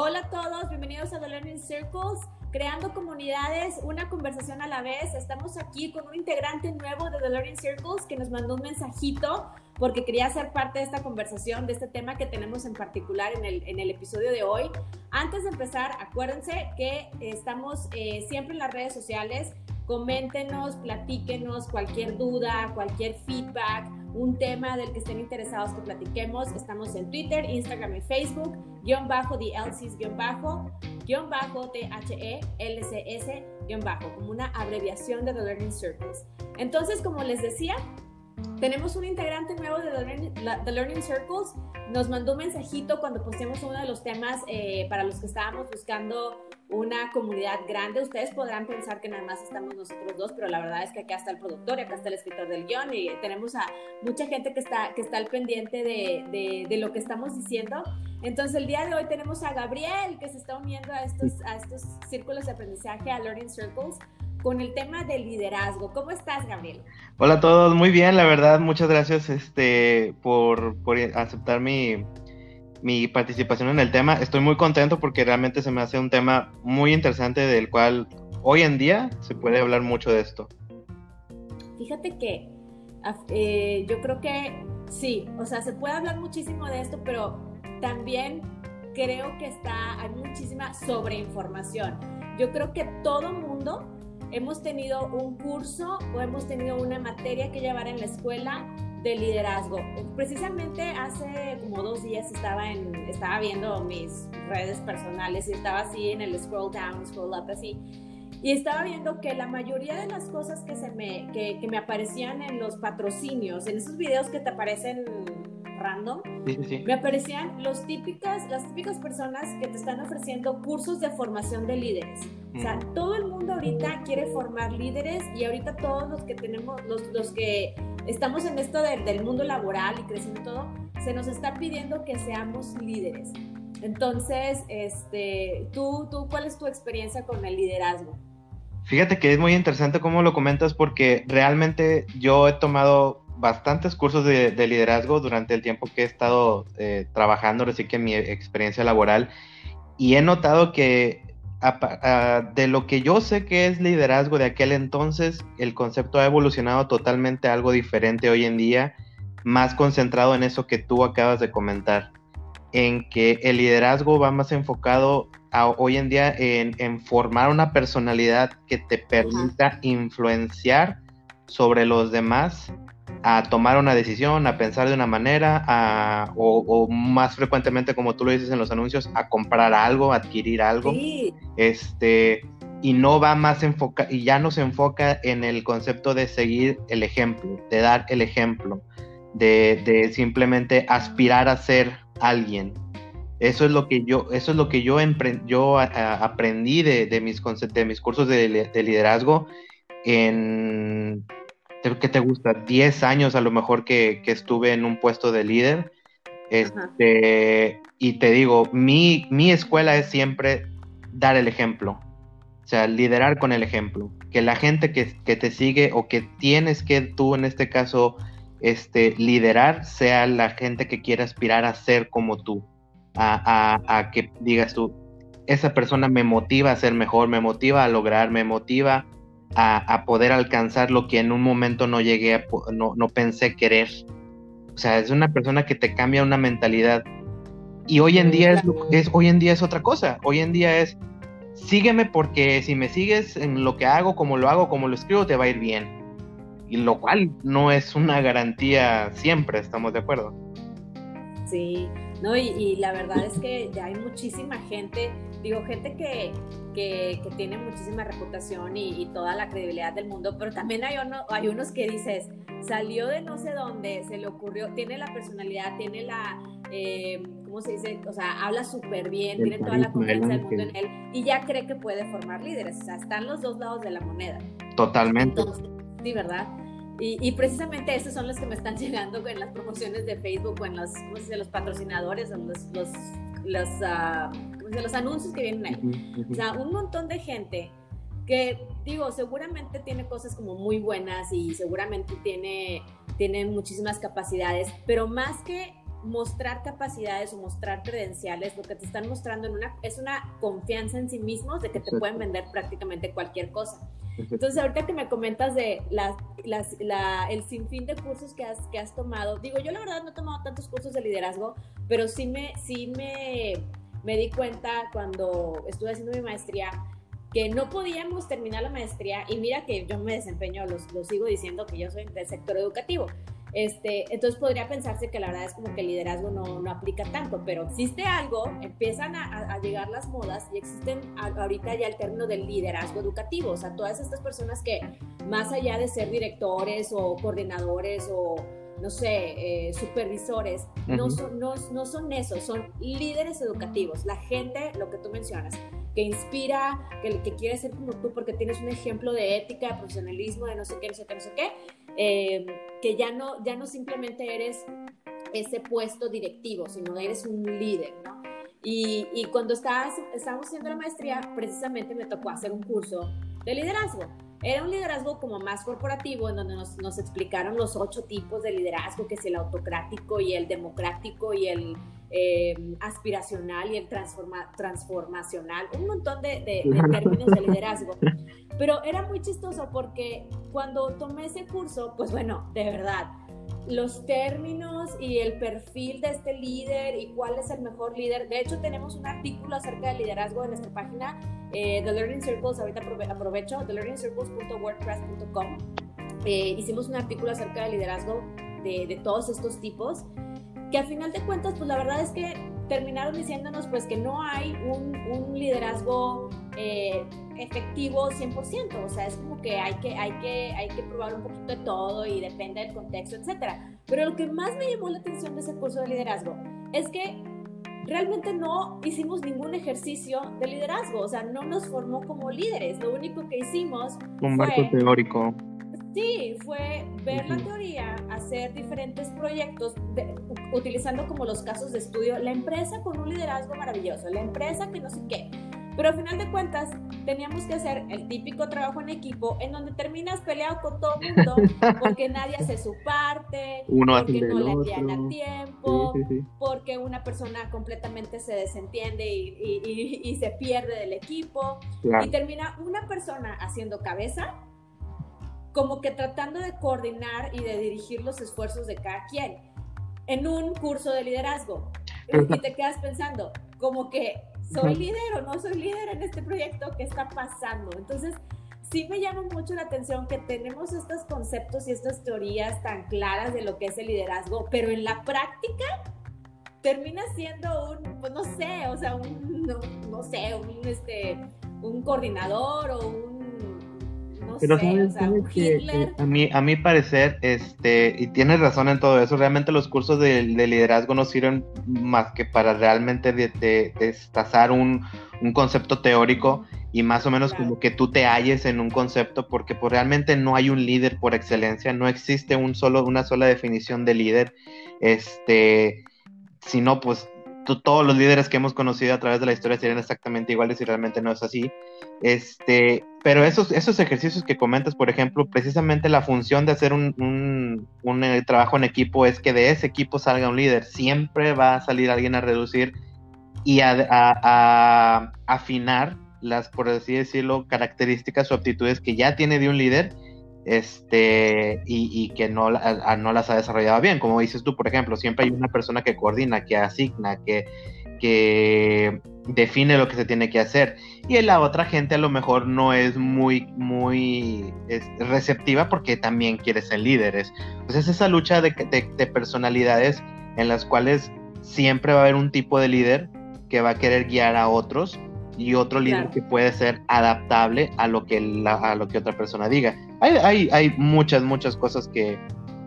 Hola a todos, bienvenidos a The Learning Circles, creando comunidades, una conversación a la vez. Estamos aquí con un integrante nuevo de The Learning Circles que nos mandó un mensajito porque quería ser parte de esta conversación, de este tema que tenemos en particular en el, en el episodio de hoy. Antes de empezar, acuérdense que estamos eh, siempre en las redes sociales. Coméntenos, platíquenos cualquier duda, cualquier feedback un tema del que estén interesados que platiquemos. Estamos en Twitter, Instagram y Facebook, guion bajo, the guion bajo, guion bajo, T-H-E, L-C-S, guion bajo, como una abreviación de The Learning Circles. Entonces, como les decía, tenemos un integrante nuevo de The Learning, Circles. Nos mandó un mensajito cuando posteamos uno de los temas eh, para los que estábamos buscando una comunidad grande. Ustedes podrán pensar que nada más estamos nosotros dos, pero la verdad es que acá está el productor y acá está el escritor del guion y tenemos a mucha gente que está, que está al pendiente de, de, lo que estamos diciendo. Entonces el día de hoy tenemos a Gabriel que se está uniendo a estos, a estos círculos de aprendizaje, a Learning Circles, con el tema del liderazgo. ¿Cómo estás, Gabriel? Hola a todos, muy bien, la verdad, muchas gracias este, por, por aceptar mi, mi participación en el tema. Estoy muy contento porque realmente se me hace un tema muy interesante del cual hoy en día se puede hablar mucho de esto. Fíjate que eh, yo creo que sí, o sea, se puede hablar muchísimo de esto, pero también creo que está, hay muchísima sobreinformación. Yo creo que todo mundo hemos tenido un curso o hemos tenido una materia que llevar en la escuela de liderazgo. Precisamente hace como dos días estaba, estaba viendo mis redes personales y estaba así en el scroll down, scroll up, así. Y estaba viendo que la mayoría de las cosas que, se me, que, que me aparecían en los patrocinios, en esos videos que te aparecen random, me aparecían los típicas, las típicas personas que te están ofreciendo cursos de formación de líderes. O sea, todo el mundo ahorita quiere formar líderes y ahorita todos los que tenemos, los, los que estamos en esto del mundo laboral y creciendo todo, se nos está pidiendo que seamos líderes. Entonces, este, ¿tú, tú, ¿cuál es tu experiencia con el liderazgo? Fíjate que es muy interesante cómo lo comentas porque realmente yo he tomado bastantes cursos de, liderazgo durante el tiempo que he estado eh, trabajando, así que mi experiencia laboral, y he notado que de lo que yo sé que es liderazgo de aquel entonces, el concepto ha evolucionado totalmente a algo diferente hoy en día, más concentrado en eso que tú acabas de comentar, en que el liderazgo va más enfocado hoy en día en, formar una personalidad que te permita influenciar sobre los demás a tomar una decisión, a pensar de una manera, o, más frecuentemente, como tú lo dices en los anuncios, a comprar algo, adquirir algo. Este, y no va más enfoca y ya no se enfoca en el concepto de seguir el ejemplo, de dar el ejemplo, de, simplemente aspirar a ser alguien. Eso es lo que yo, eso es lo que yo, yo aprendí de, mis, de mis cursos de, de liderazgo en ¿qué te gusta? 10 años a lo mejor que, estuve en un puesto de líder. Este, y te digo, mi, mi escuela es siempre dar el ejemplo. O sea, liderar con el ejemplo. Que la gente que, te sigue o que tienes que tú en este caso este, liderar sea la gente que quiera aspirar a ser como tú. A, a que digas tú, esa persona me motiva a ser mejor, me motiva a lograr, me motiva a, poder alcanzar lo que en un momento no llegué a, no, no pensé querer. O sea, es una persona que te cambia una mentalidad. Y hoy en día es, es, hoy en día es otra cosa. Hoy en día es sígueme porque si me sigues en lo que hago, como lo hago, como lo escribo, te va a ir bien. Y lo cual no es una garantía siempre, ¿estamos de acuerdo? Sí, no, y, y la verdad es que ya hay muchísima gente, digo, gente que, que, tiene muchísima reputación y, toda la credibilidad del mundo, pero también hay, uno, hay unos que dices, salió de no sé dónde, se le ocurrió, tiene la personalidad, tiene la, eh, ¿cómo se dice? O sea, habla súper bien, tiene toda la confianza del mundo en él y ya cree que puede formar líderes, o sea, están los dos lados de la moneda. Totalmente. sí, ¿verdad? Y, precisamente esos son los que me están llegando en las promociones de Facebook o en los, ¿cómo se dice? los patrocinadores o los, los, los uh, de los anuncios que vienen ahí. O sea, un montón de gente que, digo, seguramente tiene cosas como muy buenas y seguramente tiene, tiene muchísimas capacidades, pero más que mostrar capacidades o mostrar credenciales, lo que te están mostrando en una, es una confianza en sí mismos de que te pueden vender prácticamente cualquier cosa. Entonces, ahorita que me comentas de las, la, el sinfín de cursos que has, que has tomado, digo, yo la verdad no he tomado tantos cursos de liderazgo, pero sí me, sí me, me di cuenta cuando estuve haciendo mi maestría que no podíamos terminar la maestría y mira que yo me desempeño, lo sigo diciendo que yo soy del sector educativo. Este, entonces podría pensarse que la verdad es como que el liderazgo no, no aplica tanto, pero existe algo, empiezan a, a, llegar las modas y existen ahorita ya el término del liderazgo educativo, o sea, todas estas personas que más allá de ser directores o coordinadores o no sé, eh, supervisores, no, son, no, no son esos, son líderes educativos, la gente, lo que tú mencionas, que inspira, que, que quiere ser como tú porque tienes un ejemplo de ética, de profesionalismo, de no sé qué, no sé qué, no sé qué, eh, que ya no, ya no simplemente eres ese puesto directivo, sino eres un líder, ¿no? Y, y cuando estábamos haciendo la maestría, precisamente me tocó hacer un curso de liderazgo. Era un liderazgo como más corporativo, en donde nos, nos explicaron los ocho tipos de liderazgo, que es el autocrático y el democrático y el eh, aspiracional y el transforma, transformacional, un montón de, de, términos de liderazgo. Pero era muy chistoso porque cuando tomé ese curso, pues bueno, de verdad, los términos y el perfil de este líder y cuál es el mejor líder. De hecho, tenemos un artículo acerca del liderazgo en nuestra página, eh, The Learning Circles, ahorita aprovecho, thelearningcircles.wordpress.com. Eh, hicimos un artículo acerca del liderazgo de, de todos estos tipos que al final de cuentas, pues la verdad es que terminaron diciéndonos pues que no hay un, un liderazgo eh, efectivo 100%, o sea, es como que hay, que hay que hay que probar un poquito de todo y depende del contexto, etcétera. Pero lo que más me llamó la atención de ese curso de liderazgo es que realmente no hicimos ningún ejercicio de liderazgo, o sea, no nos formó como líderes, lo único que hicimos un marco teórico Sí, fue ver la teoría, hacer diferentes proyectos, utilizando como los casos de estudio, la empresa con un liderazgo maravilloso, la empresa que no sé qué. Pero al final de cuentas, teníamos que hacer el típico trabajo en equipo en donde terminas peleado con todo el mundo porque nadie hace su parte, porque no le envían a tiempo, porque una persona completamente se desentiende y, se pierde del equipo. Y termina una persona haciendo cabeza como que tratando de coordinar y de dirigir los esfuerzos de cada quien en un curso de liderazgo. Y te quedas pensando, como que soy líder o no soy líder en este proyecto, ¿qué está pasando? Entonces, sí me llama mucho la atención que tenemos estos conceptos y estas teorías tan claras de lo que es el liderazgo, pero en la práctica termina siendo un, pues no sé, o sea, un, no, no sé, un, este, un coordinador o un pero eh, a mí, a mi parecer, este, y tienes razón en todo eso, realmente los cursos de, liderazgo no sirven más que para realmente destazar un, concepto teórico y más o menos como que tú te halles en un concepto, porque pues, realmente no hay un líder por excelencia, no existe un solo, una sola definición de líder, este, sino pues todos los líderes que hemos conocido a través de la historia serían exactamente iguales y realmente no es así. Este, pero esos, esos ejercicios que comentas, por ejemplo, precisamente la función de hacer un, un, eh, trabajo en equipo es que de ese equipo salga un líder. Siempre va a salir alguien a reducir y a, a afinar las, por así decirlo, características o aptitudes que ya tiene de un líder este, y, que no, no las ha desarrollado bien. Como dices tú, por ejemplo, siempre hay una persona que coordina, que asigna, que, que define lo que se tiene que hacer. Y la otra gente a lo mejor no es muy, muy receptiva porque también quiere ser líderes. Pues es esa lucha de, de, personalidades en las cuales siempre va a haber un tipo de líder que va a querer guiar a otros y otro líder que puede ser adaptable a lo que, a lo que otra persona diga. Hay, hay, hay muchas, muchas cosas que,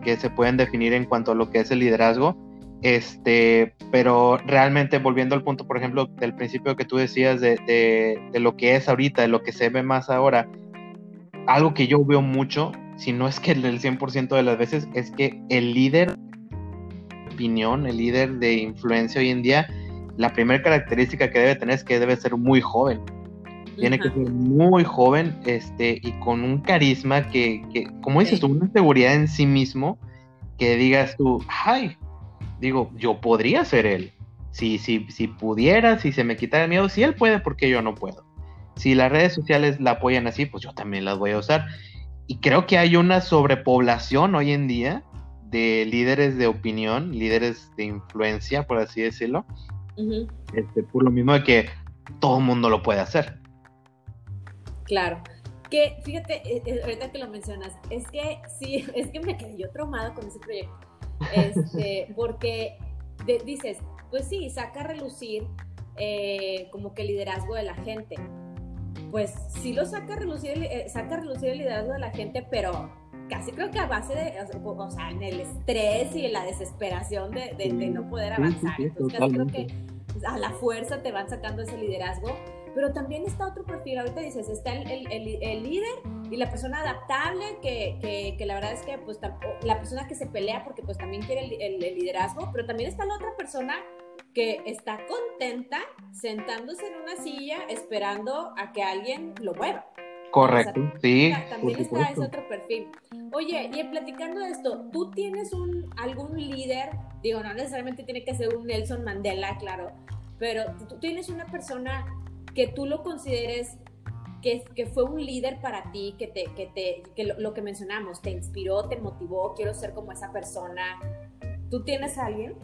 que, se pueden definir en cuanto a lo que es el liderazgo, este, pero realmente volviendo al punto, por ejemplo, del principio que tú decías de, de, de lo que es ahorita, de lo que se ve más ahora, algo que yo veo mucho, si no es que el 100% de las veces, es que el líder opinión, el líder de influencia hoy en día, la primera característica que debe tener es que debe ser muy joven. Tiene que ser muy joven este, y con un carisma que, que como dices tú, una seguridad en sí mismo, que digas tú, ay, digo, yo podría ser él. Si, si, si pudiera, si se me quitara el miedo, si él puede, porque yo no puedo. Si las redes sociales la apoyan así, pues yo también las voy a usar. Y creo que hay una sobrepoblación hoy en día de líderes de opinión, líderes de influencia, por así decirlo. este, por lo mismo de que todo el mundo lo puede hacer. Claro. Que fíjate, eh, eh, ahorita que lo mencionas, es que sí, es que me quedé yo traumada con ese proyecto. Este, porque dices, pues sí, saca a relucir eh, como que el liderazgo de la gente. Pues sí lo saca a relucir, saca a relucir el liderazgo de la gente, pero casi creo que a base de, o sea, en el estrés y en la desesperación de, de, no poder avanzar. Entonces casi creo que a la fuerza te van sacando ese liderazgo. Pero también está otro perfil, ahorita dices, está el, el, el, líder y la persona adaptable, que, que, que, la verdad es que pues la persona que se pelea porque pues también quiere el, liderazgo, pero también está la otra persona que está contenta sentándose en una silla esperando a que alguien lo mueva. Correcto, sí. También está ese otro perfil. Oye, y platicando de esto, ¿tú tienes un, algún líder? Digo, no necesariamente tiene que ser un Nelson Mandela, claro, pero tú tienes una persona que tú lo consideres que, que fue un líder para ti, que, te, que, te, que lo, lo, que mencionamos, te inspiró, te motivó, quiero ser como esa persona. ¿Tú tienes a alguien?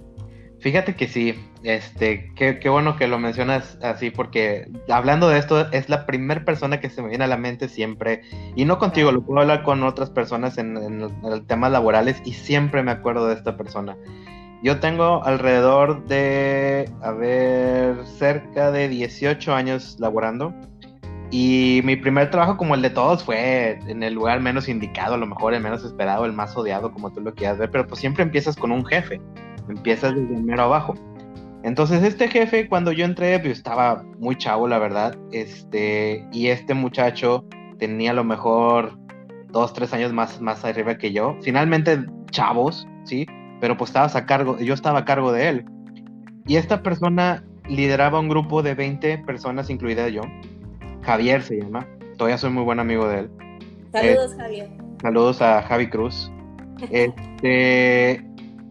Fíjate que sí, este, qué, qué, bueno que lo mencionas así, porque hablando de esto, es la primera persona que se me viene a la mente siempre, y no contigo, lo puedo hablar con otras personas en, en, temas laborales, y siempre me acuerdo de esta persona. Yo tengo alrededor de, a ver, cerca de 18 años laborando, y mi primer trabajo, como el de todos, fue en el lugar menos indicado, a lo mejor el menos esperado, el más odiado, como tú lo quieras ver, pero pues siempre empiezas con un jefe empiezas desde mero abajo. Entonces este jefe cuando yo entré pues, estaba muy chavo la verdad, este y este muchacho tenía a lo mejor dos tres años más más arriba que yo. Finalmente chavos, sí, pero pues estabas a cargo, yo estaba a cargo de él. Y esta persona lideraba un grupo de 20 personas, incluida yo. Javier se llama. Todavía soy muy buen amigo de él. Saludos, Javier. Saludos a Javi Cruz. Este,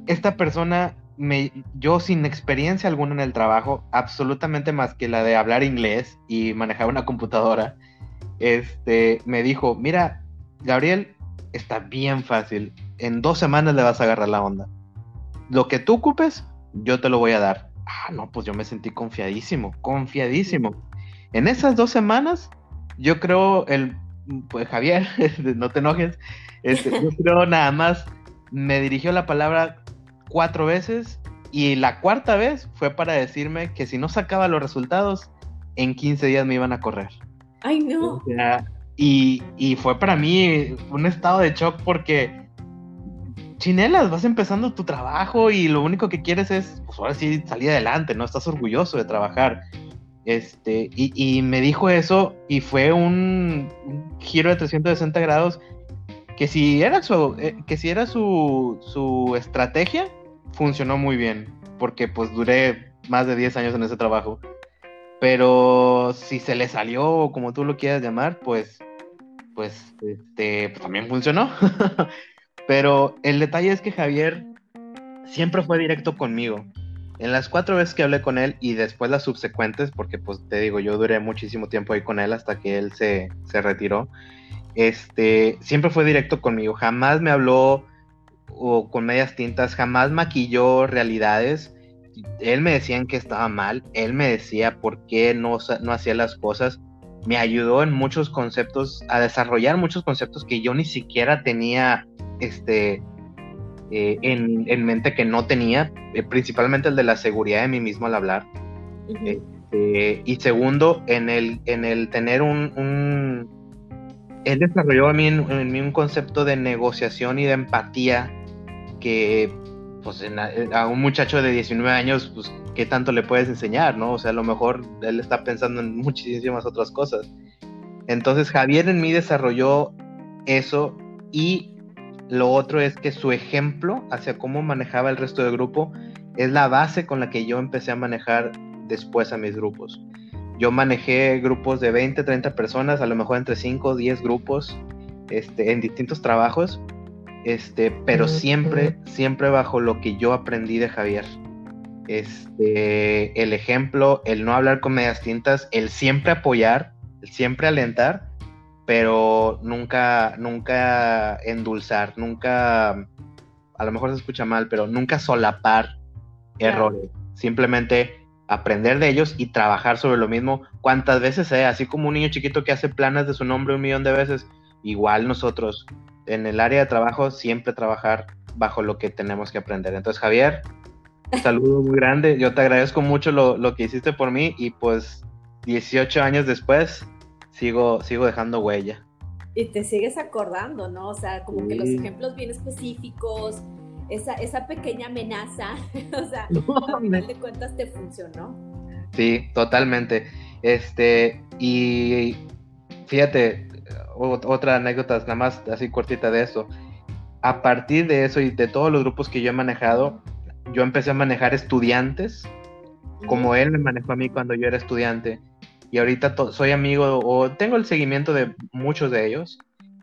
esta persona, me, yo sin experiencia alguna en el trabajo, absolutamente más que la de hablar inglés y manejar una computadora, este, me dijo, mira, Gabriel, está bien fácil, en dos semanas le vas a agarrar la onda. Lo que tú ocupes, yo te lo voy a dar. Ah, no, pues yo me sentí confiadísimo, confiadísimo. En esas dos semanas, yo creo, el, pues Javier, no te enojes, este, yo creo nada más me dirigió la palabra cuatro veces y la cuarta vez fue para decirme que si no sacaba los resultados, en 15 días me iban a correr. Ay, no. y, y, fue para mí un estado de shock porque, chinelas, vas empezando tu trabajo y lo único que quieres es, pues ahora sí, salir adelante, ¿no? Estás orgulloso de trabajar. Este, y, me dijo eso y fue un, un, giro de 360 grados que si era su, eh, que si era su, su estrategia, funcionó muy bien, porque pues duré más de 10 años en ese trabajo. Pero si se le salió, como tú lo quieras llamar, pues, pues, este, pues, también funcionó. Pero el detalle es que Javier siempre fue directo conmigo. En las cuatro veces que hablé con él y después las subsecuentes, porque pues te digo, yo duré muchísimo tiempo ahí con él hasta que él se, se retiró, este, siempre fue directo conmigo, jamás me habló o con medias tintas, jamás maquilló realidades. Él me decía que estaba mal, él me decía por qué no, no hacía las cosas. Me ayudó en muchos conceptos, a desarrollar muchos conceptos que yo ni siquiera tenía este, eh, en, mente que no tenía, eh, principalmente el de la seguridad de mí mismo al hablar. Este, y segundo, en el, en el tener un, él desarrolló a mí en, mí un concepto de negociación y de empatía que pues a un muchacho de 19 años, pues, ¿qué tanto le puedes enseñar, no? O sea, a lo mejor él está pensando en muchísimas otras cosas. Entonces, Javier en mí desarrolló eso y lo otro es que su ejemplo hacia cómo manejaba el resto del grupo es la base con la que yo empecé a manejar después a mis grupos. Yo manejé grupos de 20, 30 personas, a lo mejor entre 5 o 10 grupos este, en distintos trabajos este, pero siempre, siempre bajo lo que yo aprendí de Javier. Este, el ejemplo, el no hablar con medias tintas, el siempre apoyar, el siempre alentar, pero nunca, nunca endulzar, nunca, a lo mejor se escucha mal, pero nunca solapar errores. Simplemente aprender de ellos y trabajar sobre lo mismo cuantas veces sea, así como un niño chiquito que hace planes de su nombre un millón de veces, igual nosotros en el área de trabajo siempre trabajar bajo lo que tenemos que aprender. Entonces, Javier, un saludo muy grande. Yo te agradezco mucho lo, que hiciste por mí y pues 18 años después sigo, sigo dejando huella. Y te sigues acordando, ¿no? O sea, como que los ejemplos bien específicos, esa, esa pequeña amenaza, o sea, al final de cuentas te funcionó. Sí, totalmente. Este, y fíjate, otra anécdota, nada más así cortita de eso. A partir de eso y de todos los grupos que yo he manejado, yo empecé a manejar estudiantes, como él me manejó a mí cuando yo era estudiante. Y ahorita soy amigo o tengo el seguimiento de muchos de ellos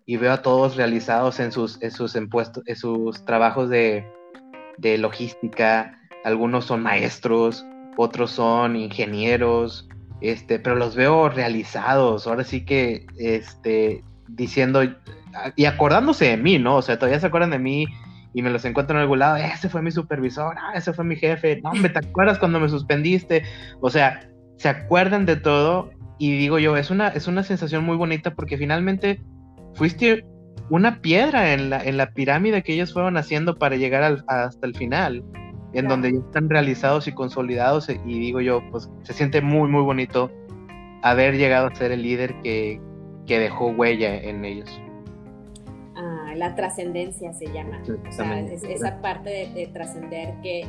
y veo a todos realizados en sus, en sus, impuestos, en sus trabajos de, de logística. Algunos son maestros, otros son ingenieros, este, pero los veo realizados, ahora sí que, este, diciendo y acordándose de mí, ¿no? O sea, todavía se acuerdan de mí y me los encuentro en algún lado, ese fue mi supervisor, ah, ese fue mi jefe, no, te acuerdas cuando me suspendiste, o sea, se acuerdan de todo y digo yo, es una, es una sensación muy bonita porque finalmente fuiste una piedra en la, en la pirámide que ellos fueron haciendo para llegar hasta el final en donde ya están realizados y consolidados y digo yo, pues se siente muy, muy bonito haber llegado a ser el líder que, dejó huella en ellos. Ah, la trascendencia se llama. O sea, esa parte de, trascender que,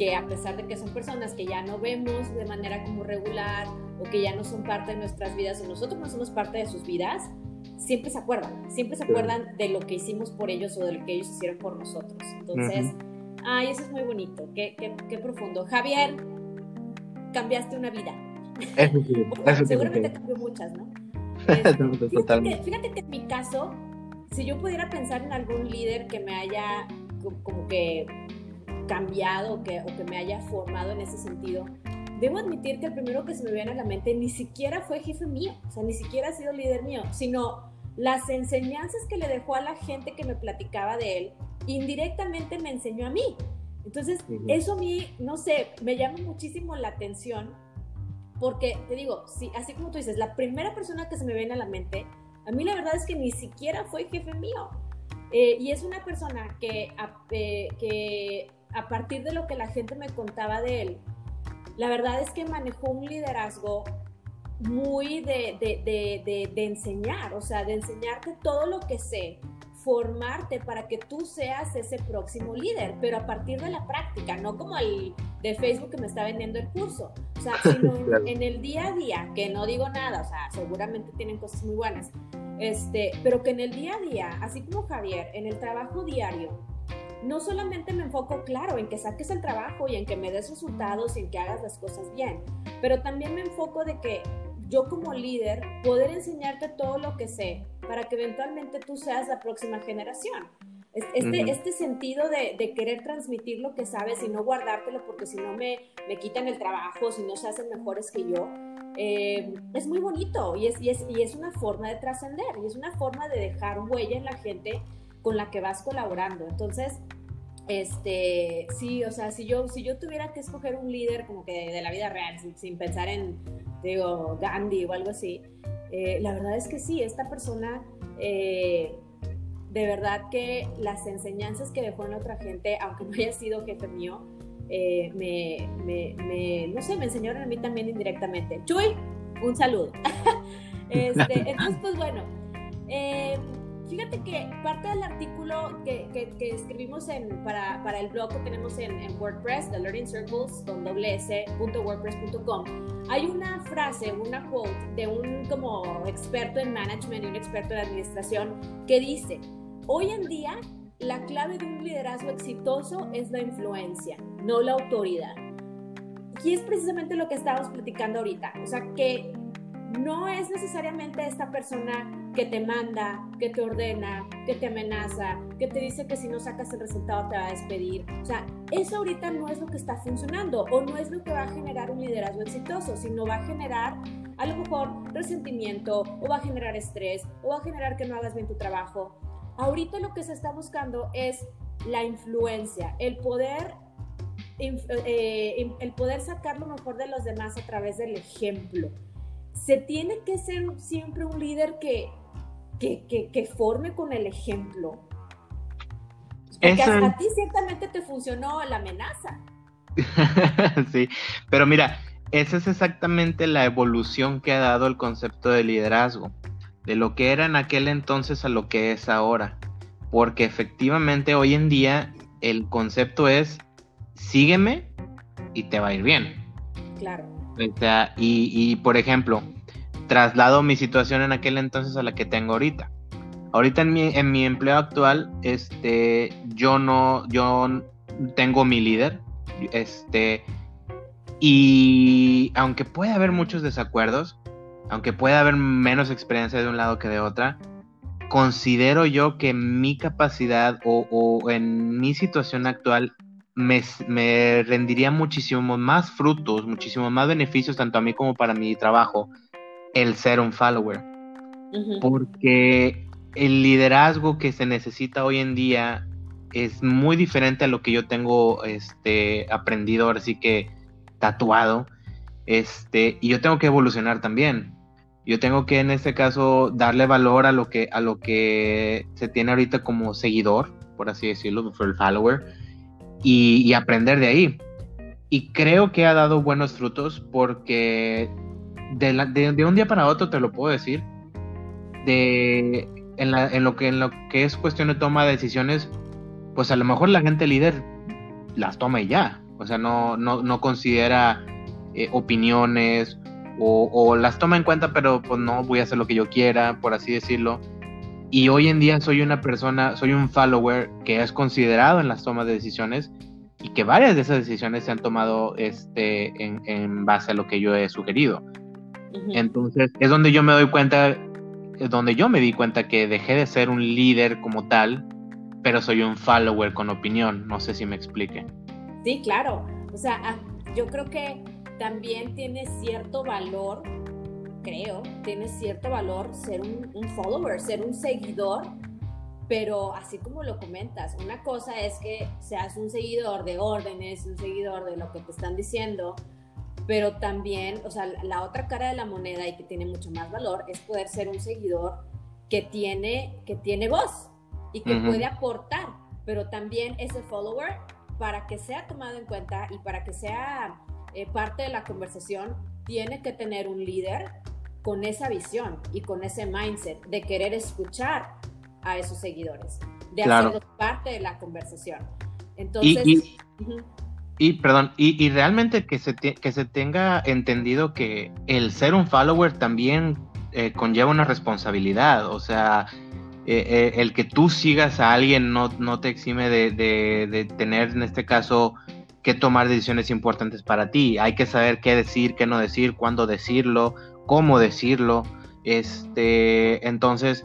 que a pesar de que son personas que ya no vemos de manera como regular o que ya no son parte de nuestras vidas o nosotros no somos parte de sus vidas, siempre se acuerdan, siempre se acuerdan de lo que hicimos por ellos o de lo que ellos hicieron por nosotros. Entonces, Ay, eso es muy bonito, qué, qué, profundo. Javier, cambiaste una vida. seguramente cambió muchas, ¿no? fíjate, que, en mi caso, si yo pudiera pensar en algún líder que me haya como que cambiado o que, o que me haya formado en ese sentido, debo admitir que el primero que se me viene a la mente ni siquiera fue jefe mío, o sea, ni siquiera ha sido líder mío, sino las enseñanzas que le dejó a la gente que me platicaba de él indirectamente me enseñó a mí. Entonces, eso a mí, no sé, me llama muchísimo la atención porque, te digo, sí, así como tú dices, la primera persona que se me viene a la mente, a mí la verdad es que ni siquiera fue jefe mío. Eh, y es una persona que a, eh, que a partir de lo que la gente me contaba de él, la verdad es que manejó un liderazgo muy de, de, de, de, enseñar, o sea, de enseñarte todo lo que sé, formarte para que tú seas ese próximo líder, pero a partir de la práctica, no como el de Facebook que me está vendiendo el curso, o sea, sino en, el día a día, que no digo nada, o sea, seguramente tienen cosas muy buenas, este, pero que en el día a día, así como Javier, en el trabajo diario, no solamente me enfoco, claro, en que saques el trabajo y en que me des resultados y en que hagas las cosas bien, pero también me enfoco de que yo como líder poder enseñarte todo lo que sé para que eventualmente tú seas la próxima generación. Este, este sentido de, querer transmitir lo que sabes y no guardártelo porque si no me, me quitan el trabajo, si no se hacen mejores que yo, eh, es muy bonito y es, y es, y es una forma de trascender y es una forma de dejar huella en la gente con la que vas colaborando. Entonces, este, sí, o sea, si yo, si yo tuviera que escoger un líder como que de, la vida real, sin pensar en digo, Gandhi o algo así. Eh, la verdad es que sí, esta persona, eh, de verdad que las enseñanzas que dejó en otra gente, aunque no haya sido jefe mío, eh, me, me, no sé, me enseñaron a mí también indirectamente. Chuy, un saludo. este, entonces, pues bueno, Fíjate que parte del artículo que, que, escribimos en, para, para, el blog que tenemos en, WordPress, The Learning Circles, con wordpress.com, hay una frase, una quote de un como experto en management y un experto en administración que dice, hoy en día la clave de un liderazgo exitoso es la influencia, no la autoridad. Y es precisamente lo que estábamos platicando ahorita, o sea que no es necesariamente esta persona que te manda, que te ordena, que te amenaza, que te dice que si no sacas el resultado te va a despedir. O sea, eso ahorita no es lo que está funcionando o no es lo que va a generar un liderazgo exitoso, sino va a generar a lo mejor resentimiento o va a generar estrés o va a generar que no hagas bien tu trabajo. Ahorita lo que se está buscando es la influencia, el poder eh, el poder sacar lo mejor de los demás a través del ejemplo. Se tiene que ser siempre un líder que, que, forme con el ejemplo. Porque a ti ciertamente te funcionó la amenaza. sí, pero mira, esa es exactamente la evolución que ha dado el concepto de liderazgo, de lo que era en aquel entonces a lo que es ahora. Porque efectivamente hoy en día el concepto es sígueme y te va a ir bien. Claro. O sea, y, por ejemplo, traslado mi situación en aquel entonces a la que tengo ahorita. Ahorita en mi, en mi empleo actual, este, yo no, yo tengo mi líder, este, y aunque puede haber muchos desacuerdos, aunque puede haber menos experiencia de un lado que de otra, considero yo que mi capacidad o, o en mi situación actual me, rendiría muchísimo más frutos, muchísimo más beneficios, tanto a mí como para mi trabajo, el ser un follower. Porque el liderazgo que se necesita hoy en día es muy diferente a lo que yo tengo este, aprendido, ahora sí que tatuado. Este, y yo tengo que evolucionar también. Yo tengo que en este caso darle valor a lo que, a lo que se tiene ahorita como seguidor, por así decirlo, el follower y, aprender de ahí. Y creo que ha dado buenos frutos porque de, un día para otro te lo puedo decir, de, en, lo que, en lo que es cuestión de toma de decisiones, pues a lo mejor la gente líder las toma y ya. O sea, no, no, considera eh, opiniones o, o, las toma en cuenta, pero pues no voy a hacer lo que yo quiera, por así decirlo. Y hoy en día soy una persona, soy un follower que es considerado en las tomas de decisiones y que varias de esas decisiones se han tomado este, en, base a lo que yo he sugerido. Entonces es donde yo me doy cuenta, es donde yo me di cuenta que dejé de ser un líder como tal, pero soy un follower con opinión. No sé si me explique. Sí, claro. O sea, ah, yo creo que también tiene cierto valor creo, tiene cierto valor ser un, follower, ser un seguidor, pero así como lo comentas, una cosa es que seas un seguidor de órdenes, un seguidor de lo que te están diciendo, pero también, o sea, la otra cara de la moneda y que tiene mucho más valor es poder ser un seguidor que tiene, que tiene voz y que puede aportar, pero también ese follower, para que sea tomado en cuenta y para que sea eh, parte de la conversación, tiene que tener un líder con esa visión y con ese mindset de querer escuchar a esos seguidores, de hacer parte de la conversación. Entonces... Y, perdón, y, realmente que se, que se tenga entendido que el ser un follower también eh, conlleva una responsabilidad, o sea, eh, eh, el que tú sigas a alguien no, no te exime de, de, tener, en este caso, que tomar decisiones importantes para ti. Hay que saber qué decir, qué no decir, cuándo decirlo, cómo decirlo. Este, entonces,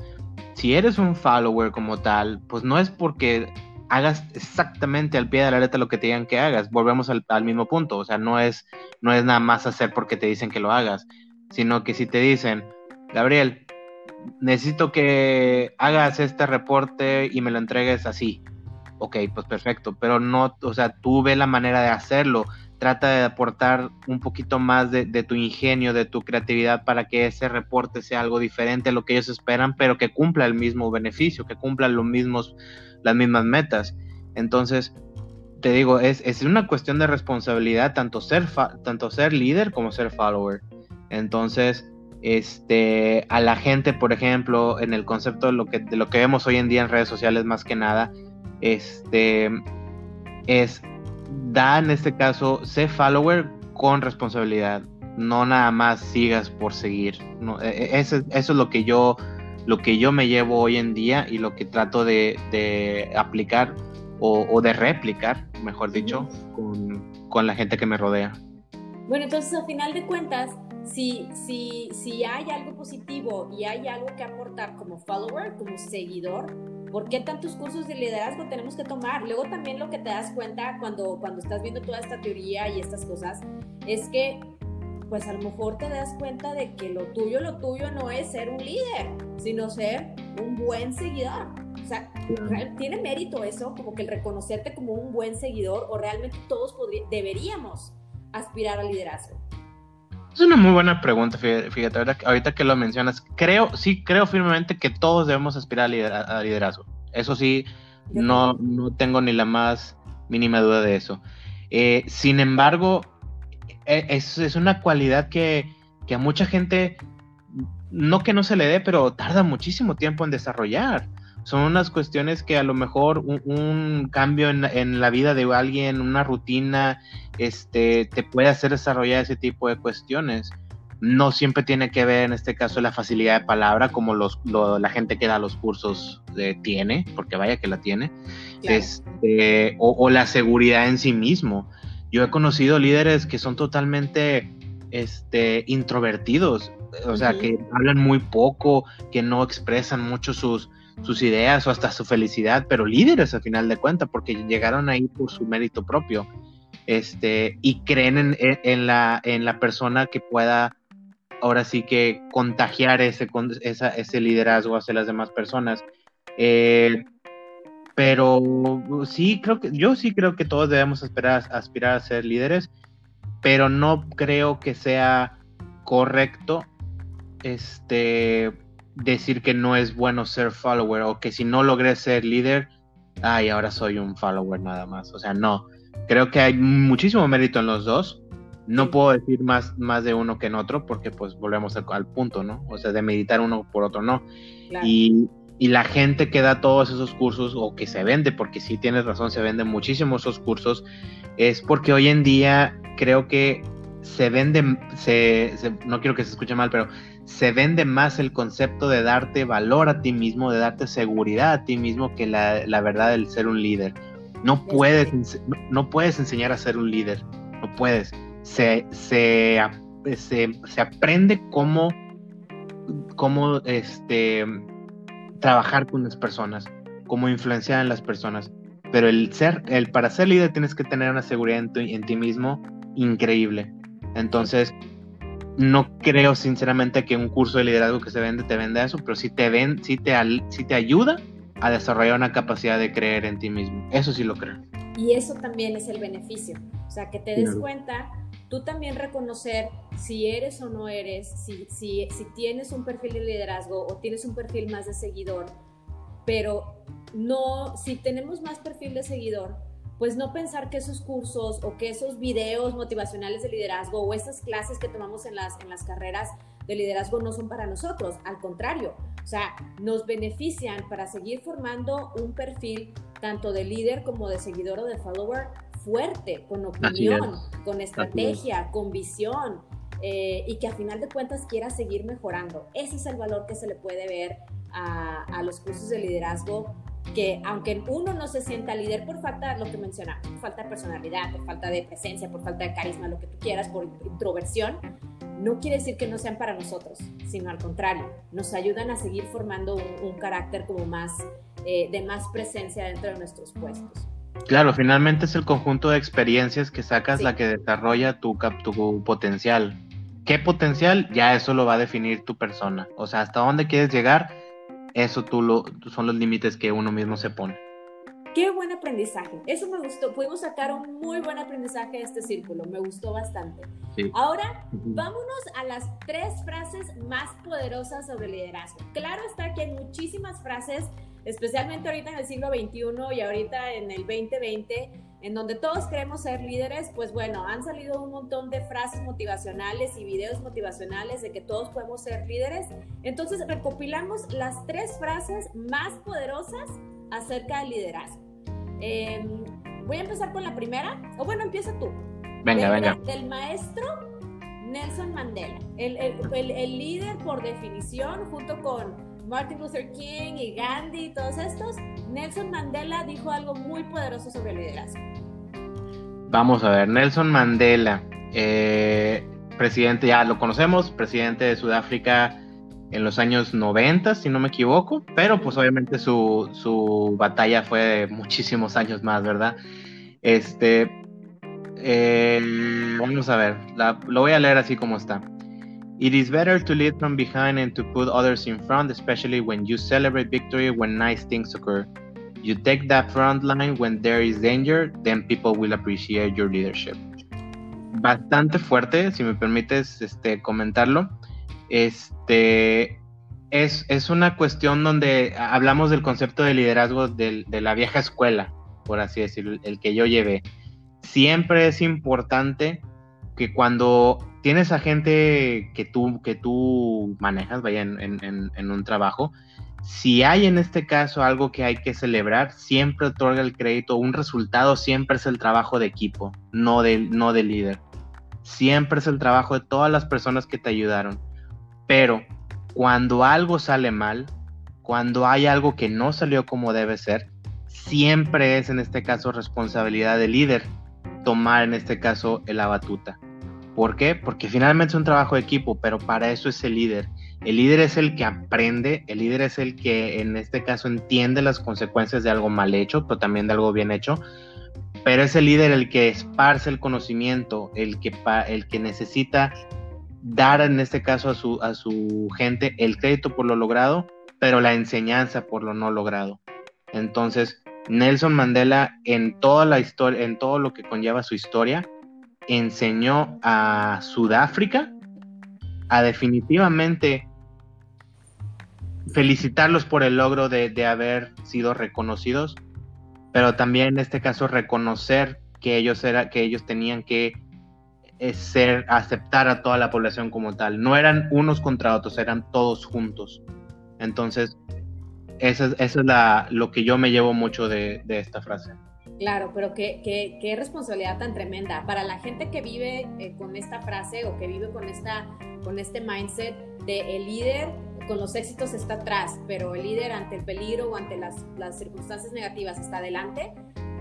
si eres un follower como tal, pues no es porque hagas exactamente al pie de la letra lo que te digan que hagas. Volvemos al, mismo punto. O sea, no es, no es nada más hacer porque te dicen que lo hagas, sino que si te dicen, Gabriel, necesito que hagas este reporte y me lo entregues así. Ok, pues perfecto, pero no, o sea, tú ve la manera de hacerlo trata de aportar un poquito más de, tu ingenio, de tu creatividad para que ese reporte sea algo diferente a lo que ellos esperan, pero que cumpla el mismo beneficio, que cumpla los mismos, las mismas metas. Entonces, te digo, es, es una cuestión de responsabilidad tanto ser, tanto ser líder como ser follower. Entonces, este, a la gente, por ejemplo, en el concepto de lo que, lo que vemos hoy en día en redes sociales más que nada, este, es da en este caso, sé follower con responsabilidad, no nada más sigas por seguir. No, e, e, eso, es lo que yo lo que yo me llevo hoy en día y lo que trato de, aplicar o, de replicar, mejor dicho, con, con, la gente que me rodea. Bueno, entonces a final de cuentas, si, si, si hay algo positivo y hay algo que aportar como follower, como seguidor, ¿por qué tantos cursos de liderazgo tenemos que tomar? Luego también lo que te das cuenta cuando, cuando estás viendo toda esta teoría y estas cosas es que pues a lo mejor te das cuenta de que lo tuyo, lo tuyo no es ser un líder, sino ser un buen seguidor. O sea, ¿tiene mérito eso? Como que el reconocerte como un buen seguidor o realmente todos deberíamos aspirar al liderazgo. Es una muy buena pregunta, fíjate, ahorita, que lo mencionas, creo, sí, creo firmemente que todos debemos aspirar a, liderazgo. Eso sí, no, no tengo ni la más mínima duda de eso. Eh, sin embargo, es, es una cualidad que, que, a mucha gente, no que no se le dé, pero tarda muchísimo tiempo en desarrollar. Son unas cuestiones que a lo mejor un, cambio en, en, la vida de alguien, una rutina, este, te puede hacer desarrollar ese tipo de cuestiones. No siempre tiene que ver, en este caso, la facilidad de palabra, como los, la gente que da los cursos eh, tiene, porque vaya que la tiene, este, o, o la seguridad en sí mismo. Yo he conocido líderes que son totalmente este, introvertidos, o sea, que hablan muy poco, que no expresan mucho sus, sus ideas o hasta su felicidad, pero líderes al final de cuentas, porque llegaron ahí por su mérito propio, este, y creen en, en, la, en la persona que pueda ahora sí que contagiar ese, esa, ese liderazgo hacia las demás personas. Eh, pero sí, creo que, yo sí creo que todos debemos aspirar a ser líderes, pero no creo que sea correcto este decir que no es bueno ser follower o que si no logré ser líder, ay, ahora soy un follower nada más. O sea, no. Creo que hay muchísimo mérito en los dos. No puedo decir más, más de uno que en otro porque pues volvemos al, punto, ¿no? O sea, de meditar uno por otro no. Y, y la gente que da todos esos cursos o que se vende, porque sí tienes razón, se venden muchísimos esos cursos, es porque hoy en día creo que se vende, se, no quiero que se escuche mal, pero se vende más el concepto de darte valor a ti mismo, de darte seguridad a ti mismo que la, la verdad del ser un líder. No puedes, no puedes enseñar a ser un líder, no puedes. Se, se, se, se aprende cómo, cómo este, trabajar con las personas, cómo influenciar en las personas. Pero el ser, el para ser líder tienes que tener una seguridad en, ti mismo increíble. Entonces, no creo sinceramente que un curso de liderazgo que se vende te venda eso, pero sí te ven, sí te, sí te ayuda a desarrollar una capacidad de creer en ti mismo. Eso sí lo creo. Y eso también es el beneficio. O sea, que te des cuenta tú también reconocer si eres o no eres, si, si, si tienes un perfil de liderazgo o tienes un perfil más de seguidor, pero no, si tenemos más perfil de seguidor, pues no pensar que esos cursos o que esos videos motivacionales de liderazgo o esas clases que tomamos en las, en las carreras de liderazgo no son para nosotros, al contrario, o sea, nos benefician para seguir formando un perfil tanto de líder como de seguidor o de follower fuerte, con opinión, con estrategia, con visión, eh, y que a final de cuentas quiera seguir mejorando. Ese es el valor que se le puede ver a, a, los cursos de liderazgo, que aunque uno no se sienta líder por falta, lo que mencionamos, por falta de personalidad, por falta de presencia, por falta de carisma, lo que tú quieras, por introversión, no quiere decir que no sean para nosotros, sino al contrario, nos ayudan a seguir formando un, carácter como más, eh, de más presencia dentro de nuestros puestos. Claro, finalmente es el conjunto de experiencias que sacas la que desarrolla tu, tu potencial. ¿Qué potencial? Ya eso lo va a definir tu persona. O sea, hasta dónde quieres llegar, eso tú lo, son los límites que uno mismo se pone. Qué buen aprendizaje. Eso me gustó. Pudimos sacar un muy buen aprendizaje de este círculo. Me gustó bastante. Ahora, vámonos a las tres frases más poderosas sobre liderazgo. Claro está que hay muchísimas frases especialmente ahorita en el siglo XXI y ahorita en el 2020, en donde todos queremos ser líderes, pues bueno, han salido un montón de frases motivacionales y videos motivacionales de que todos podemos ser líderes. Entonces recopilamos las tres frases más poderosas acerca del liderazgo. Em, voy a empezar con la primera, o bueno, empieza tú. Venga, venga. Del maestro Nelson Mandela, el, el, el líder por definición, junto con Martin Luther King y Gandhi y todos estos, Nelson Mandela dijo algo muy poderoso sobre el liderazgo. Vamos a ver, Nelson Mandela. Eh, presidente, ya lo conocemos, presidente de Sudáfrica en los años 90, si no me equivoco, pero pues obviamente su, su batalla fue de muchísimos años más, ¿verdad? Este, eh, vamos a ver, lo voy a leer así como está. It is better to lead from behind and to put others in front, especially when you celebrate victory when nice things occur. You take that front line when there is danger, then people will appreciate your leadership. Bastante fuerte, si me permites este, comentarlo. Este, es, es, una cuestión donde hablamos del concepto de liderazgo de, la vieja escuela, por así decirlo, el que yo llevé. Siempre es importante que cuando tienes a gente que tú, que tú manejas, vaya en, un trabajo, si hay en este caso algo que hay que celebrar, siempre otorga el crédito, un resultado siempre es el trabajo de equipo, no del, no de líder. Siempre es el trabajo de todas las personas que te ayudaron. Pero cuando algo sale mal, cuando hay algo que no salió como debe ser, siempre es en este caso responsabilidad del líder tomar en este caso la batuta. ¿Por qué? Porque finalmente es un trabajo de equipo, pero para eso es el líder. El líder es el que aprende, el líder es el que en este caso entiende las consecuencias de algo mal hecho, pero también de algo bien hecho. Pero es el líder el que esparce el conocimiento, el que, el que necesita dar en este caso a su, a su gente el crédito por lo logrado, pero la enseñanza por lo no logrado. Entonces, Nelson Mandela en toda la historia, en todo lo que conlleva su historia, enseñó a Sudáfrica a definitivamente felicitarlos por el logro de, haber sido reconocidos, pero también en este caso reconocer que ellos era, que ellos tenían que eh, ser, aceptar a toda la población como tal. No eran unos contra otros, eran todos juntos. Entonces, eso, es la, lo que yo me llevo mucho de esta frase. Claro, pero qué, qué, qué, responsabilidad tan tremenda. Para la gente que vive eh, con esta frase o que vive con, esta, con este mindset de el líder con los éxitos está atrás, pero el líder ante el peligro o ante las, las circunstancias negativas está adelante,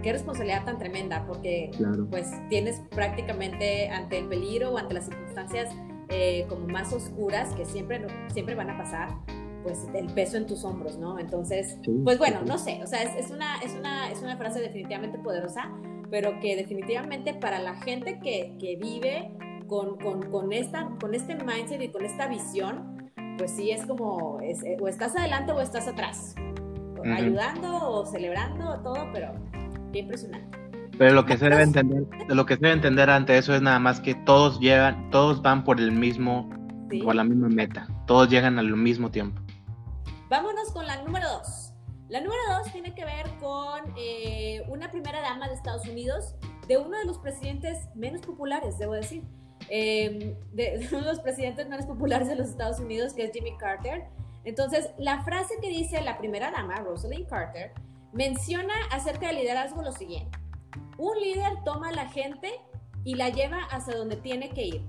qué responsabilidad tan tremenda, porque pues tienes prácticamente ante el peligro o ante las circunstancias eh, como más oscuras que siempre, siempre van a pasar, pues el peso en tus hombros, ¿no? Entonces, pues bueno, no sé, o sea, es, una, es, una, es una frase definitivamente poderosa, pero que definitivamente para la gente que, que vive con, con, con, esta, con este mindset y con esta visión, pues sí es como, es, eh, o estás adelante o estás atrás, ayudando o celebrando todo, pero qué impresionante. Pero lo que se debe entender, lo que se debe entender ante eso es nada más que todos llegan, todos van por el mismo, por la misma meta, todos llegan al mismo tiempo. Vámonos con la número dos. La número dos tiene que ver con eh, una primera dama de Estados Unidos, de uno de los presidentes menos populares, debo decir, em, de, uno de los presidentes menos populares de los Estados Unidos, que es Jimmy Carter. Entonces, la frase que dice la primera dama, Rosalind Carter, menciona acerca del liderazgo lo siguiente. Un líder toma a la gente y la lleva hacia donde tiene que ir.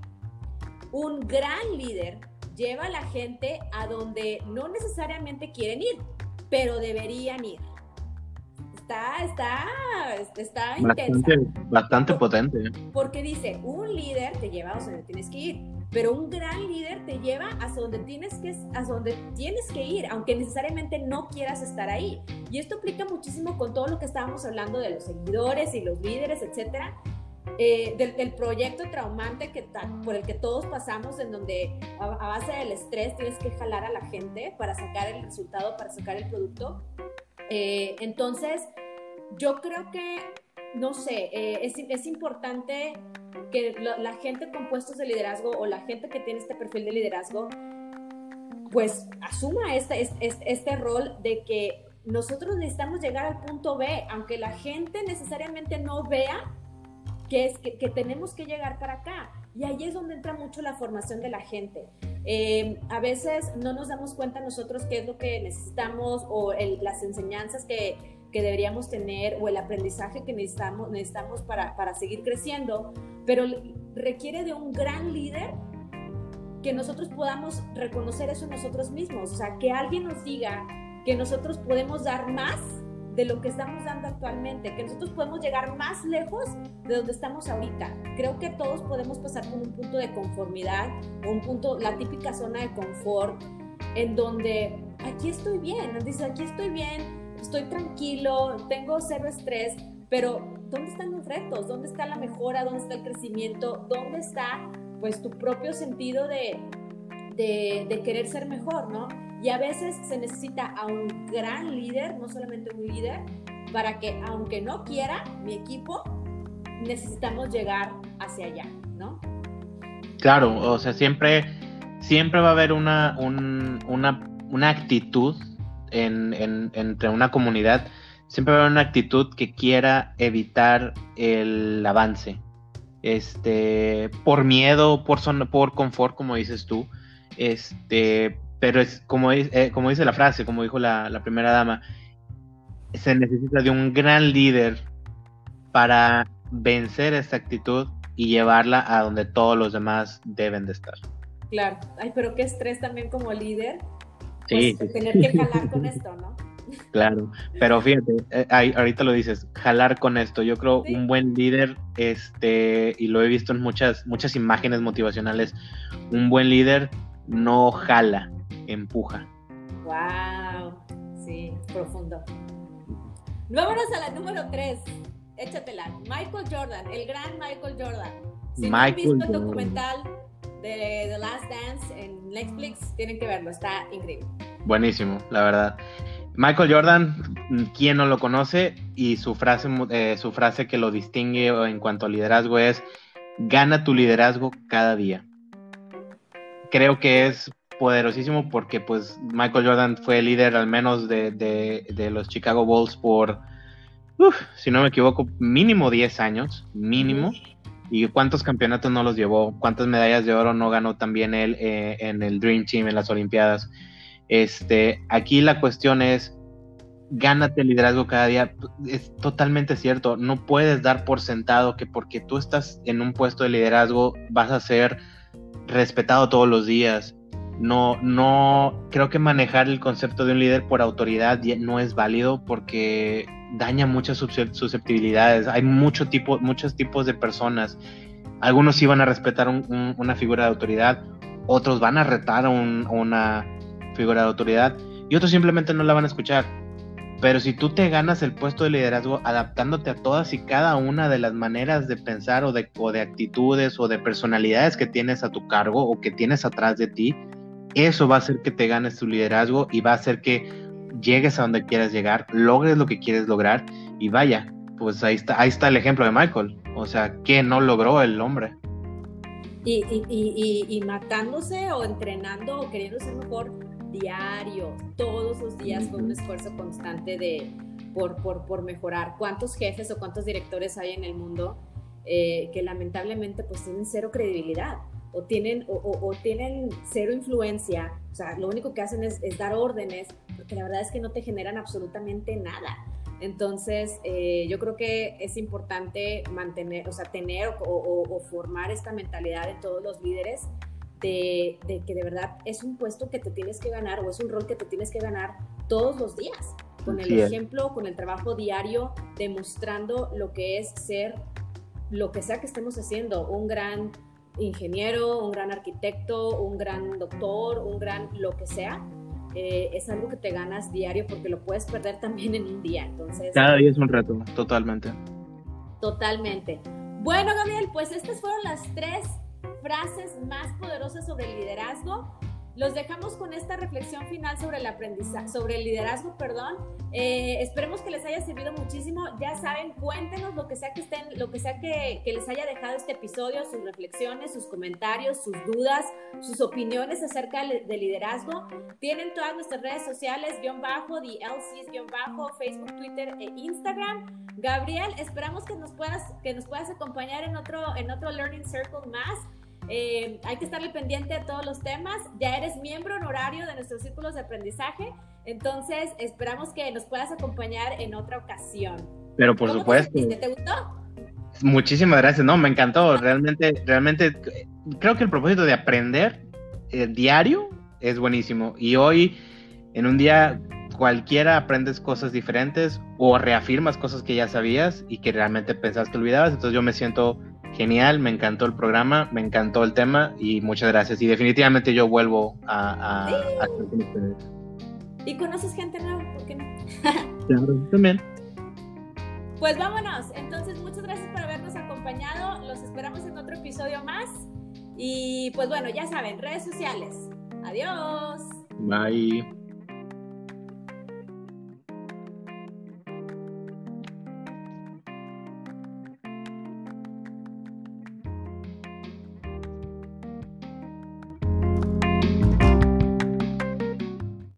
Un gran líder lleva a la gente a donde no necesariamente quieren ir, pero deberían ir. Está, está, está bastante, intensa. Bastante potente. ¿eh? Porque dice, un líder te lleva a donde tienes que ir, pero un gran líder te lleva hacia donde tienes que, hacia donde tienes que ir, aunque necesariamente no quieras estar ahí. Y esto aplica muchísimo con todo lo que estábamos hablando de los seguidores y los líderes, etcétera eh, del, proyecto traumante que, por el que todos pasamos, en donde a, base del estrés tienes que jalar a la gente para sacar el resultado, para sacar el producto. Eh, entonces, yo creo que, no sé, eh, es, es, importante que la, gente con puestos de liderazgo o la gente que tiene este perfil de liderazgo, pues asuma este, este, este rol de que nosotros necesitamos llegar al punto B, aunque la gente necesariamente no vea que es que, tenemos que llegar para acá. Y ahí es donde entra mucho la formación de la gente. Eh, a veces no nos damos cuenta nosotros qué es lo que necesitamos o las enseñanzas que, que, deberíamos tener o el aprendizaje que necesitamos, necesitamos para, para seguir creciendo, pero requiere de un gran líder que nosotros podamos reconocer eso nosotros mismos, o sea, que alguien nos diga que nosotros podemos dar más de lo que estamos dando actualmente, que nosotros podemos llegar más lejos de donde estamos ahorita. Creo que todos podemos pasar por un punto de conformidad, un punto, la típica zona de confort, en donde aquí estoy bien, dice, aquí estoy bien, estoy tranquilo, tengo cero estrés, pero ¿dónde están los retos? ¿Dónde está la mejora? ¿Dónde está el crecimiento? ¿Dónde está pues tu propio sentido de, de, querer ser mejor, ¿no? Y a veces se necesita a un gran líder, no solamente un líder, para que aunque no quiera mi equipo, necesitamos llegar hacia allá, ¿no? Claro, o sea, siempre, siempre va a haber una, una, una actitud en, en, entre una comunidad, siempre va a haber una actitud que quiera evitar el avance. Este, por miedo, por, son, por confort, como dices tú, este, pero es como, eh, como dice la frase, como dijo la, la, primera dama, se necesita de un gran líder para vencer esta actitud y llevarla a donde todos los demás deben de estar. Claro, ay, pero qué estrés también como líder, pues, sí, tener que jalar con esto, ¿no? Claro, pero fíjate, eh, ahorita lo dices, jalar con esto. Yo creo un buen líder, este, y lo he visto en muchas, muchas imágenes motivacionales, un buen líder no jala, empuja. Wow, sí, profundo. Vámonos a la número 3. Échatela. Michael Jordan, el gran Michael Jordan. Si no han visto el documental de The Last Dance en Netflix, tienen que verlo, está increíble. Buenísimo, la verdad. Michael Jordan, ¿quién no lo conoce? Y su frase, eh, su frase que lo distingue en cuanto a liderazgo es, gana tu liderazgo cada día. Creo que es poderosísimo porque pues Michael Jordan fue líder al menos de, de, los Chicago Bulls por, si no me equivoco, mínimo 10 años, mínimo. ¿Y cuántos campeonatos no los llevó? ¿Cuántas medallas de oro no ganó también él eh, en el Dream Team, en las Olimpiadas? Este, aquí la cuestión es, gánate el liderazgo cada día. Es totalmente cierto. No puedes dar por sentado que porque tú estás en un puesto de liderazgo vas a ser respetado todos los días no, no, creo que manejar el concepto de un líder por autoridad no es válido porque daña muchas susceptibilidades. Hay mucho tipo, muchos tipos de personas. Algunos sí van a respetar una figura de autoridad, otros van a retar a una figura de autoridad y otros simplemente no la van a escuchar. Pero si tú te ganas el puesto de liderazgo adaptándote a todas y cada una de las maneras de pensar o de, o de actitudes o de personalidades que tienes a tu cargo o que tienes atrás de ti, eso va a hacer que te ganes tu liderazgo y va a hacer que llegues a donde quieras llegar, logres lo que quieres lograr y vaya, pues ahí está, ahí está el ejemplo de Michael. O sea, ¿qué no logró el hombre? Y, y, y, matándose o entrenando o queriendo ser mejor diario, todos los días con un esfuerzo constante de, por, por, por, mejorar. ¿Cuántos jefes o cuántos directores hay en el mundo eh, que lamentablemente pues tienen cero credibilidad? O tienen, o, tienen cero influencia, o sea, lo único que hacen es, dar órdenes, porque la verdad es que no te generan absolutamente nada. Entonces, eh, yo creo que es importante mantener, o sea, tener o, formar esta mentalidad de todos los líderes de, que de verdad es un puesto que te tienes que ganar o es un rol que te tienes que ganar todos los días, con el ejemplo, con el trabajo diario, demostrando lo que es ser lo que sea que estemos haciendo, un gran ingeniero, un gran arquitecto, un gran doctor, un gran lo que sea, eh, es algo que te ganas diario porque lo puedes perder también en un día. Entonces, cada día es un reto, totalmente. Totalmente. Bueno, Gabriel, pues estas fueron las tres frases más poderosas sobre el liderazgo. Los dejamos con esta reflexión final sobre el aprendizaje, sobre el liderazgo, perdón. Eh, esperemos que les haya servido muchísimo. Ya saben, cuéntenos lo que sea que estén, lo que sea que, que, les haya dejado este episodio, sus reflexiones, sus comentarios, sus dudas, sus opiniones acerca del liderazgo. Tienen todas nuestras redes sociales, guion bajo, DLCs, guion bajo, Facebook, Twitter e Instagram. Gabriel, esperamos que nos puedas, que nos puedas acompañar en otro, en otro Learning Circle más. Eh, hay que estarle pendiente de todos los temas. Ya eres miembro honorario de nuestros círculos de aprendizaje, entonces esperamos que nos puedas acompañar en otra ocasión. Pero por supuesto. Te, ¿Te gustó? Muchísimas gracias, no, me encantó. Realmente, realmente creo que el propósito de aprender eh, diario es buenísimo. Y hoy, en un día cualquiera aprendes cosas diferentes o reafirmas cosas que ya sabías y que realmente pensaste olvidabas. Entonces yo me siento genial, me encantó el programa, me encantó el tema y muchas gracias. Y definitivamente yo vuelvo a, a, con ustedes. ¿Y conoces gente nueva? ¿Por qué no? claro, también. Pues vámonos. Entonces, muchas gracias por habernos acompañado. Los esperamos en otro episodio más. Y pues bueno, ya saben, redes sociales. Adiós. Bye.